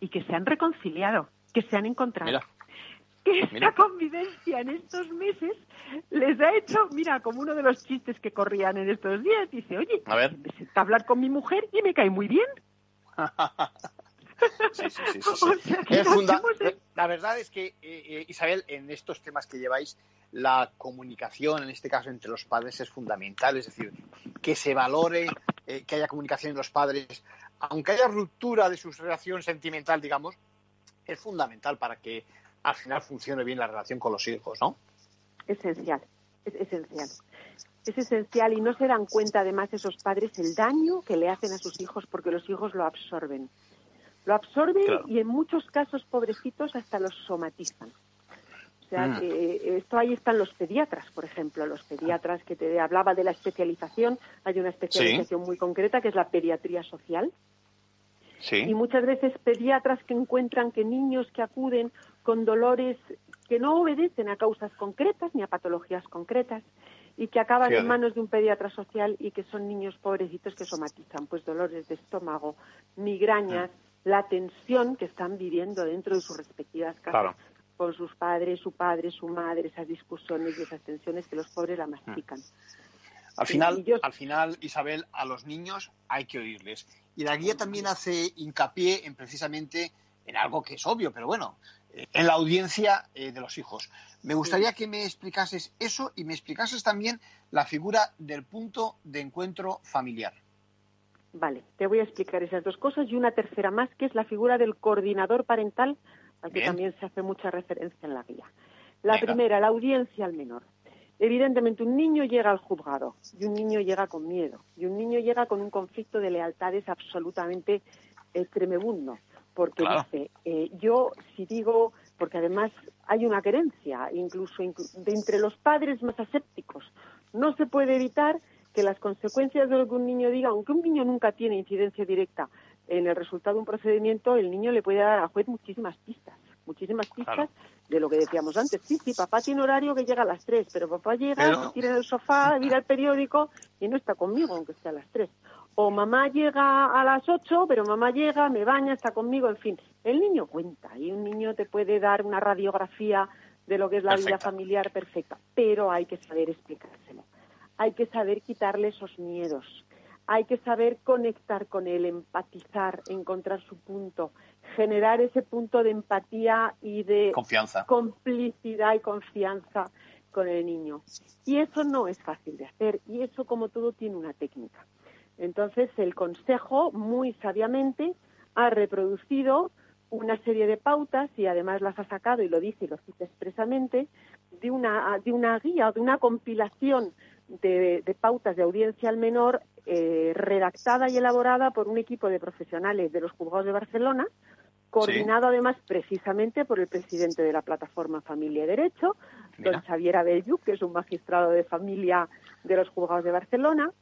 S5: y que se han reconciliado, que se han encontrado. Que esta convivencia en estos meses les ha hecho, mira, como uno de los chistes que corrían en estos días, dice, oye, a ver. me a hablar con mi mujer y me cae muy bien. [LAUGHS]
S4: sí, sí, sí, [LAUGHS] La verdad es que, eh, eh, Isabel, en estos temas que lleváis, la comunicación, en este caso entre los padres, es fundamental. Es decir, que se valore, eh, que haya comunicación entre los padres, aunque haya ruptura de su relación sentimental, digamos, es fundamental para que al final funcione bien la relación con los hijos, ¿no?
S5: Esencial, es esencial. Es esencial y no se dan cuenta además esos padres el daño que le hacen a sus hijos porque los hijos lo absorben. Lo absorben y en muchos casos, pobrecitos, hasta los somatizan. O sea, mm. que esto ahí están los pediatras, por ejemplo, los pediatras que te hablaba de la especialización. Hay una especialización muy concreta que es la pediatría social. Y muchas veces pediatras que encuentran que niños que acuden con dolores que no obedecen a causas concretas ni a patologías concretas y que acaban en manos de un pediatra social y que son niños pobrecitos que somatizan pues dolores de estómago, migrañas, mm. la tensión que están viviendo dentro de sus respectivas casas con sus padres, su padre, su madre, esas discusiones y esas tensiones que los pobres la mm. mastican.
S4: Al final, al final, Isabel, a los niños hay que oírles. Y la guía también hace hincapié en precisamente en algo que es obvio, pero bueno, eh, en la audiencia eh, de los hijos. Me gustaría que me explicases eso y me explicases también la figura del punto de encuentro familiar.
S5: Vale, te voy a explicar esas dos cosas y una tercera más, que es la figura del coordinador parental al que también se hace mucha referencia en la guía. La primera, la audiencia al menor. Evidentemente, un niño llega al juzgado y un niño llega con miedo y un niño llega con un conflicto de lealtades absolutamente eh, tremebundo, porque dice, eh, yo si digo porque además hay una querencia, incluso de entre los padres más asépticos. No se puede evitar que las consecuencias de lo que un niño diga, aunque un niño nunca tiene incidencia directa en el resultado de un procedimiento, el niño le puede dar al juez muchísimas pistas, muchísimas pistas de lo que decíamos antes. Sí, sí, papá tiene horario que llega a las 3, pero papá llega, tiene en el sofá, [LAUGHS] mira el periódico y no está conmigo, aunque esté a las 3. O mamá llega a las 8, pero mamá llega, me baña, está conmigo, en fin. El niño cuenta y un niño te puede dar una radiografía de lo que es la vida familiar perfecta, pero hay que saber explicárselo. Hay que saber quitarle esos miedos hay que saber conectar con él, empatizar, encontrar su punto, generar ese punto de empatía y de complicidad y confianza con el niño. Y eso no es fácil de hacer y eso como todo tiene una técnica. Entonces el consejo muy sabiamente ha reproducido una serie de pautas y además las ha sacado y lo dice y lo cita expresamente de una, de una guía o de una compilación de, pautas de audiencia al menor eh, redactada y elaborada por un equipo de profesionales de los juzgados de Barcelona, coordinado además precisamente por el presidente de la plataforma Familia y Derecho, don Xavier Abelluc, que es un magistrado de familia de los juzgados de Barcelona,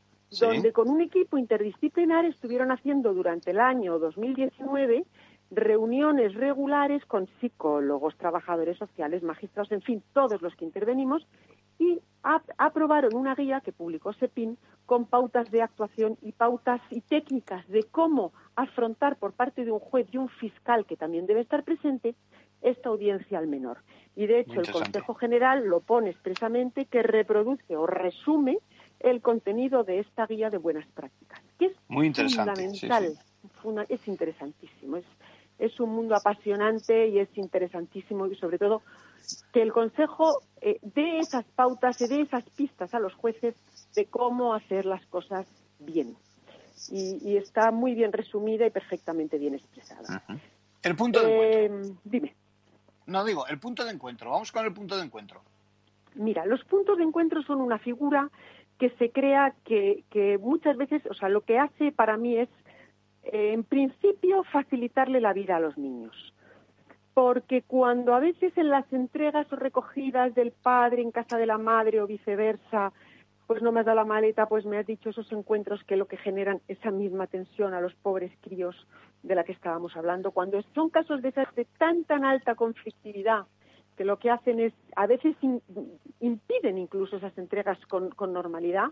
S5: donde con un equipo interdisciplinar estuvieron haciendo durante el año 2019 reuniones regulares con psicólogos, trabajadores sociales, magistrados, en fin, todos los que intervenimos, y aprobaron una guía que publicó SEPIN con pautas de actuación y pautas y técnicas de cómo afrontar por parte de un juez y un fiscal que también debe estar presente esta audiencia al menor. Y de hecho el Consejo General lo pone expresamente que reproduce o resume el contenido de esta guía de buenas prácticas, que es
S4: Muy
S5: fundamental, es interesantísimo, es, es un mundo apasionante y es interesantísimo y sobre todo que el Consejo eh, dé esas pautas y dé esas pistas a los jueces de cómo hacer las cosas bien. Y, está muy bien resumida y perfectamente bien expresada.
S4: El punto de
S5: eh,
S4: encuentro.
S5: Dime.
S4: No digo, el punto de encuentro. Vamos con el punto de encuentro.
S5: Mira, los puntos de encuentro son una figura que se crea que, que muchas veces, o sea, lo que hace para mí es, eh, en principio, facilitarle la vida a los niños porque cuando a veces en las entregas o recogidas del padre en casa de la madre o viceversa, pues no me has dado la maleta, pues me has dicho esos encuentros que lo que generan esa misma tensión a los pobres críos de la que estábamos hablando, cuando son casos de esas de tan tan alta conflictividad que lo que hacen es, a veces impiden incluso esas entregas con, normalidad,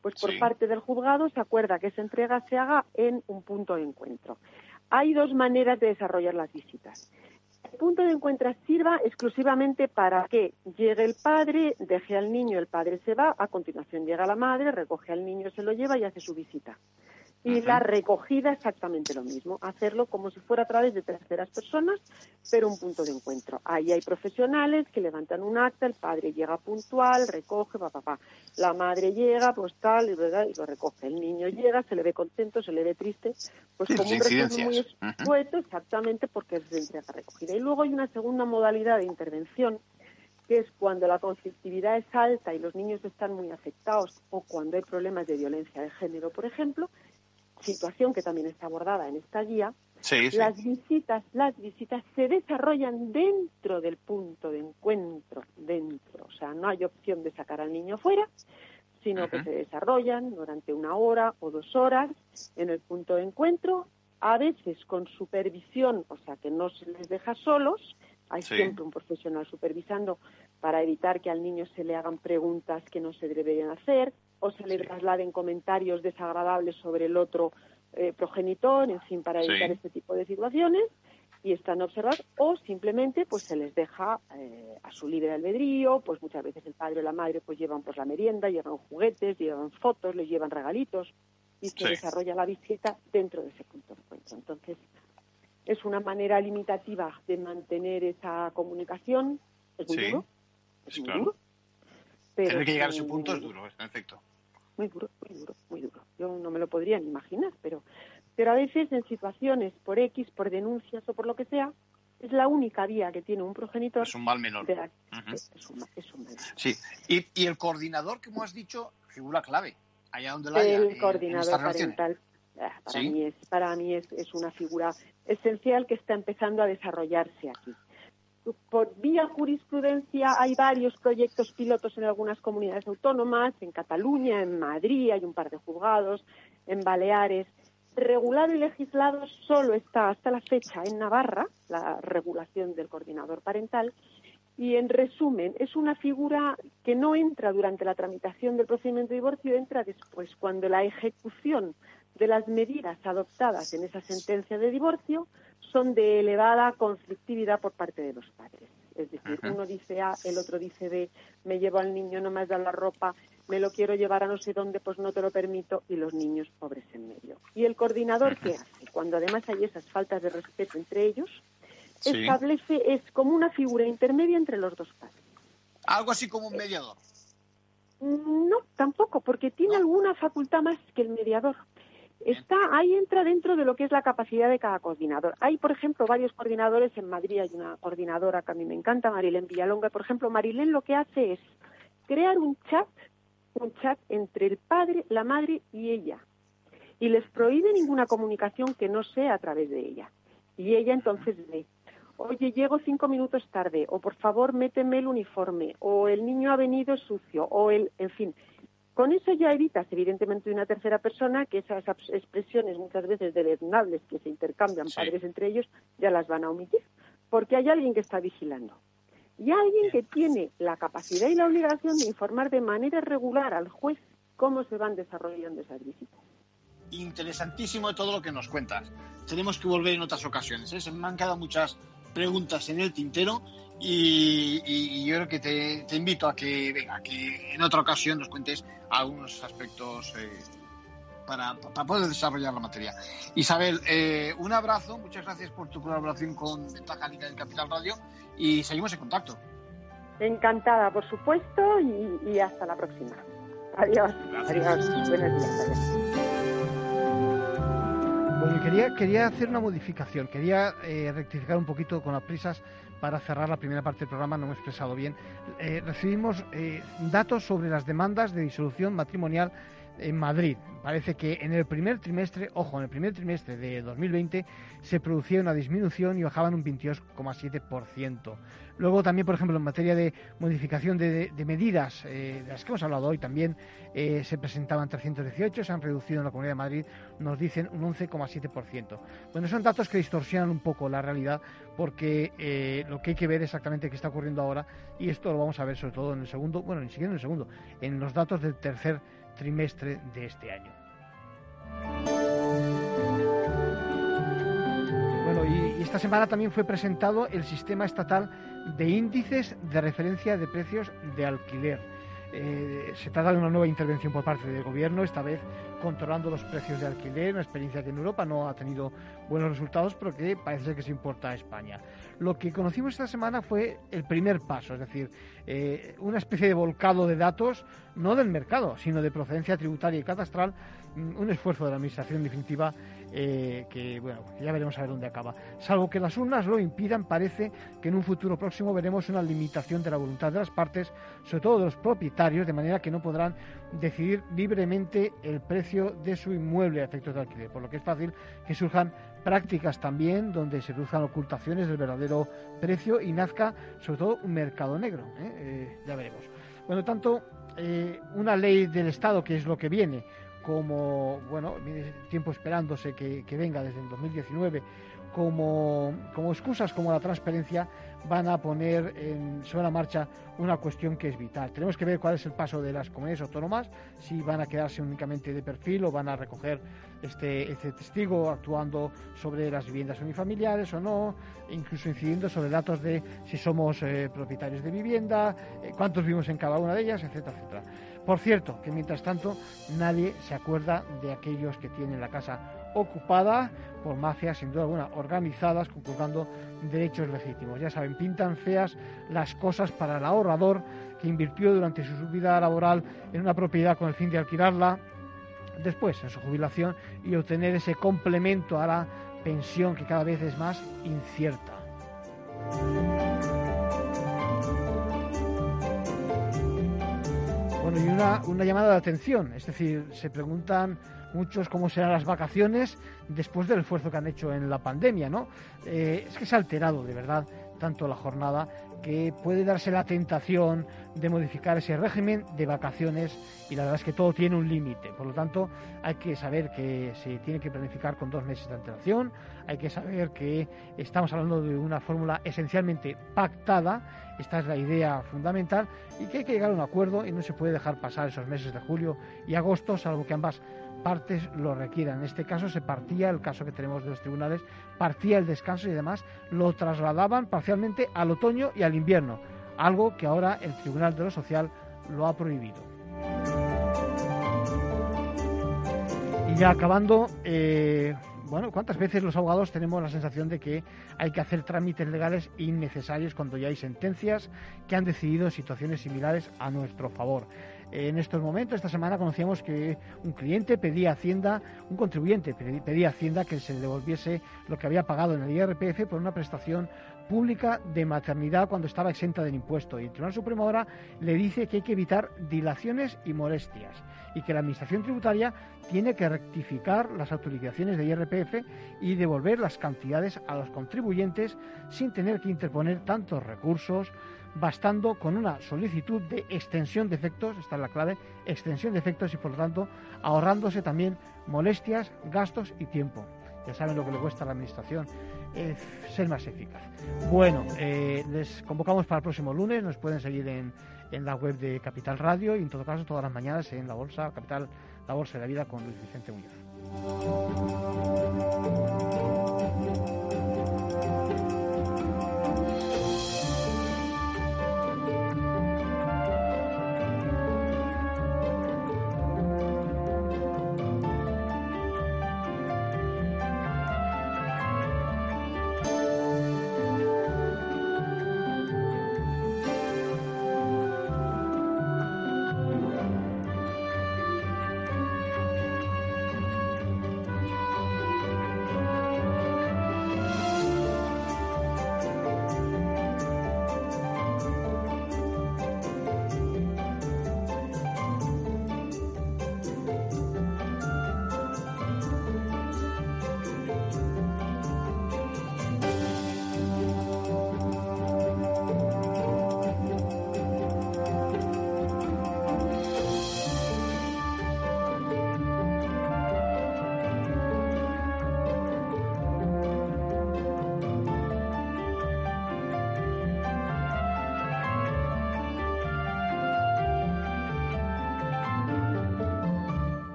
S5: pues por parte del juzgado se acuerda que esa entrega se haga en un punto de encuentro. Hay dos maneras de desarrollar las visitas. El punto de encuentro sirva exclusivamente para que llegue el padre, deje al niño, el padre se va, a continuación llega la madre, recoge al niño, se lo lleva y hace su visita. Y la recogida exactamente lo mismo, hacerlo como si fuera a través de terceras personas, pero un punto de encuentro. Ahí hay profesionales que levantan un acta, el padre llega puntual, recoge, papá, papá. La madre llega, pues tal, y, y lo recoge. El niño llega, se le ve contento, se le ve triste, pues como un resumen muy escueto, exactamente porque es de entrega recogida. Y luego hay una segunda modalidad de intervención, que es cuando la conflictividad es alta y los niños están muy afectados o cuando hay problemas de violencia de género, por ejemplo, situación que también está abordada en esta guía, las visitas, las visitas se desarrollan dentro del punto de encuentro, dentro, o sea, no hay opción de sacar al niño fuera, sino que se desarrollan durante una hora o dos horas en el punto de encuentro, a veces con supervisión, o sea, que no se les deja solos, hay siempre un profesional supervisando para evitar que al niño se le hagan preguntas que no se deberían hacer, o se le trasladen comentarios desagradables sobre el otro eh, progenitor, en fin, para evitar este tipo de situaciones y están observados o simplemente pues se les deja eh, a su libre albedrío, pues muchas veces el padre o la madre pues llevan pues la merienda, llevan juguetes, llevan fotos, les llevan regalitos y se desarrolla la visita dentro de ese punto de encuentro. Entonces, es una manera limitativa de mantener esa comunicación, es muy duro, es muy duro,
S4: Tener que llegar a ese punto es duro, en efecto.
S5: Muy duro, muy duro, muy duro. Yo no me lo podría ni imaginar, pero, pero a veces en situaciones por X, por denuncias o por lo que sea, es la única vía que tiene un progenitor.
S4: Es un mal menor.
S5: es, un, menor.
S4: Sí, y, y, el coordinador, como has dicho, figura clave, allá donde la haya.
S5: El coordinador parental. Ah, para mí, es, para mí es, es una figura esencial que está empezando a desarrollarse aquí por vía jurisprudencia hay varios proyectos pilotos en algunas comunidades autónomas, en Cataluña, en Madrid, hay un par de juzgados, en Baleares. Regulado y legislado solo está hasta la fecha en Navarra, la regulación del coordinador parental, y en resumen, es una figura que no entra durante la tramitación del procedimiento de divorcio, entra después, cuando la ejecución de las medidas adoptadas en esa sentencia de divorcio son de elevada conflictividad por parte de los padres. Es decir, uno dice A, el otro dice B, me llevo al niño, no me has dado la ropa, me lo quiero llevar a no sé dónde, pues no te lo permito, y los niños pobres en medio. ¿Y el coordinador qué hace? Cuando además hay esas faltas de respeto entre ellos, establece, es como una figura intermedia entre los dos padres.
S4: Algo así como un mediador.
S5: Mm, no, tampoco, porque tiene alguna facultad más que el mediador. Está, ahí entra dentro de lo que es la capacidad de cada coordinador. Hay, por ejemplo, varios coordinadores. En Madrid hay una coordinadora que a mí me encanta, Marilén Villalonga. Por ejemplo, Marilén lo que hace es crear un chat, un chat entre el padre, la madre y ella. Y les prohíbe ninguna comunicación que no sea a través de ella. Y ella entonces ve oye, llego cinco minutos tarde, o por favor, méteme el uniforme, o el niño ha venido sucio, o el, en fin. Con eso ya evitas, evidentemente, una tercera persona que esas expresiones muchas veces deleznables que se intercambian padres entre ellos ya las van a omitir, porque hay alguien que está vigilando. Y alguien que tiene la capacidad y la obligación de informar de manera regular al juez cómo se van desarrollando esas visitas
S4: interesantísimo todo lo que nos cuentas. Tenemos que volver en otras ocasiones. ¿eh? Se me han quedado muchas preguntas en el tintero y, yo creo que te, invito a que, venga, que en otra ocasión nos cuentes algunos aspectos eh, para, poder desarrollar la materia. Isabel, eh, un abrazo, muchas gracias por tu colaboración con Ventaja Liga del Capital Radio y seguimos en contacto.
S5: Encantada, por supuesto, y, hasta la próxima. Adiós. Adiós. Buenos días.
S2: Bueno, quería, quería hacer una modificación, quería eh, rectificar un poquito con las prisas para cerrar la primera parte del programa, no me he expresado bien. Eh, recibimos eh, datos sobre las demandas de disolución matrimonial en Madrid. Parece que en el primer trimestre, ojo, en el primer trimestre de 2020 se producía una disminución y bajaban un 22,7%. Luego también, por ejemplo, en materia de modificación de, medidas, eh, de las que hemos hablado hoy también, eh, se presentaban 318, se han reducido en la Comunidad de Madrid, nos dicen un 11,7%. Bueno, son datos que distorsionan un poco la realidad porque eh, lo que hay que ver exactamente qué está ocurriendo ahora y esto lo vamos a ver sobre todo en el segundo, bueno, ni siquiera en el segundo, en los datos del tercer trimestre de este año. Bueno, y, esta semana también fue presentado el sistema estatal de índices de referencia de precios de alquiler. Eh, se trata de una nueva intervención por parte del gobierno, esta vez controlando los precios de alquiler, una experiencia que en Europa no ha tenido buenos resultados, pero que parece que se importa a España. Lo que conocimos esta semana fue el primer paso, es decir, eh, una especie de volcado de datos, no del mercado, sino de procedencia tributaria y catastral, mm, un esfuerzo de la Administración definitiva eh, que, bueno, ya veremos a ver dónde acaba. Salvo que las urnas lo impidan, parece que en un futuro próximo veremos una limitación de la voluntad de las partes, sobre todo de los propietarios, de manera que no podrán decidir libremente el precio de su inmueble a efectos de alquiler, por lo que es fácil que surjan prácticas también donde se produzcan ocultaciones del verdadero precio y nazca sobre todo un mercado negro. ¿eh? Eh, ya veremos. Bueno, tanto una ley del Estado, que es lo que viene, como, bueno, tiempo esperándose que, venga desde el 2019, como, como excusas como la transparencia, van a poner sobre la marcha una cuestión que es vital. Tenemos que ver cuál es el paso de las comunidades autónomas, si van a quedarse únicamente de perfil o van a recoger este, este testigo actuando sobre las viviendas unifamiliares o no, incluso incidiendo sobre datos de si somos eh, propietarios de vivienda, eh, cuántos vivimos en cada una de ellas, etcétera, etcétera. Por cierto, que mientras tanto nadie se acuerda de aquellos que tienen la casa ocupada por mafias, sin duda alguna, organizadas, conculcando derechos legítimos. Ya saben, pintan feas las cosas para el ahorrador que invirtió durante su vida laboral en una propiedad con el fin de alquilarla después, en su jubilación, y obtener ese complemento a la pensión que cada vez es más incierta. Bueno, y una, una llamada de atención, es decir, se preguntan muchos cómo serán las vacaciones después del esfuerzo que han hecho en la pandemia, ¿no? Eh, es que se ha alterado de verdad tanto la jornada que puede darse la tentación de modificar ese régimen de vacaciones y la verdad es que todo tiene un límite. Por lo tanto, hay que saber que se tiene que planificar con dos meses de antelación, hay que saber que estamos hablando de una fórmula esencialmente pactada, esta es la idea fundamental, y que hay que llegar a un acuerdo y no se puede dejar pasar esos meses de julio y agosto, salvo que ambas partes lo requieran. En este caso se partía, el caso que tenemos de los tribunales, partía el descanso y además lo trasladaban parcialmente al otoño y al invierno, algo que ahora el Tribunal de lo Social lo ha prohibido. Y ya acabando, eh, bueno, ¿cuántas veces los abogados tenemos la sensación de que hay que hacer trámites legales innecesarios cuando ya hay sentencias que han decidido situaciones similares a nuestro favor? En estos momentos, esta semana conocíamos que un cliente pedía a Hacienda, un contribuyente pedía a Hacienda que se le devolviese lo que había pagado en el IRPF por una prestación pública de maternidad cuando estaba exenta del impuesto. Y el Tribunal Supremo ahora le dice que hay que evitar dilaciones y molestias y que la Administración Tributaria tiene que rectificar las autorizaciones de IRPF y devolver las cantidades a los contribuyentes sin tener que interponer tantos recursos, bastando con una solicitud de extensión de efectos, esta es la clave, extensión de efectos y por lo tanto ahorrándose también molestias, gastos y tiempo. Ya saben lo que le cuesta a la Administración ser más eficaz. Bueno, eh, les convocamos para el próximo lunes, nos pueden seguir en, en la web de Capital Radio y en todo caso todas las mañanas en la Bolsa Capital, la Bolsa de la Vida con Luis Vicente Muñoz.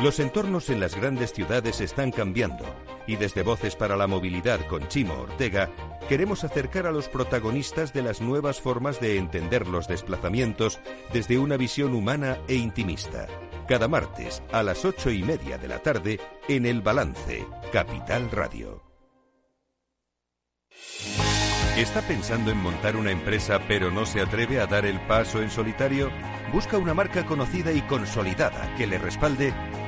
S8: Los entornos en las grandes ciudades están cambiando y desde Voces para la Movilidad con Chimo Ortega queremos acercar a los protagonistas de las nuevas formas de entender los desplazamientos desde una visión humana e intimista. Cada martes a las ocho y media de la tarde en El Balance, Capital Radio. ¿Está pensando en montar una empresa pero no se atreve a dar el paso en solitario? Busca una marca conocida y consolidada que le respalde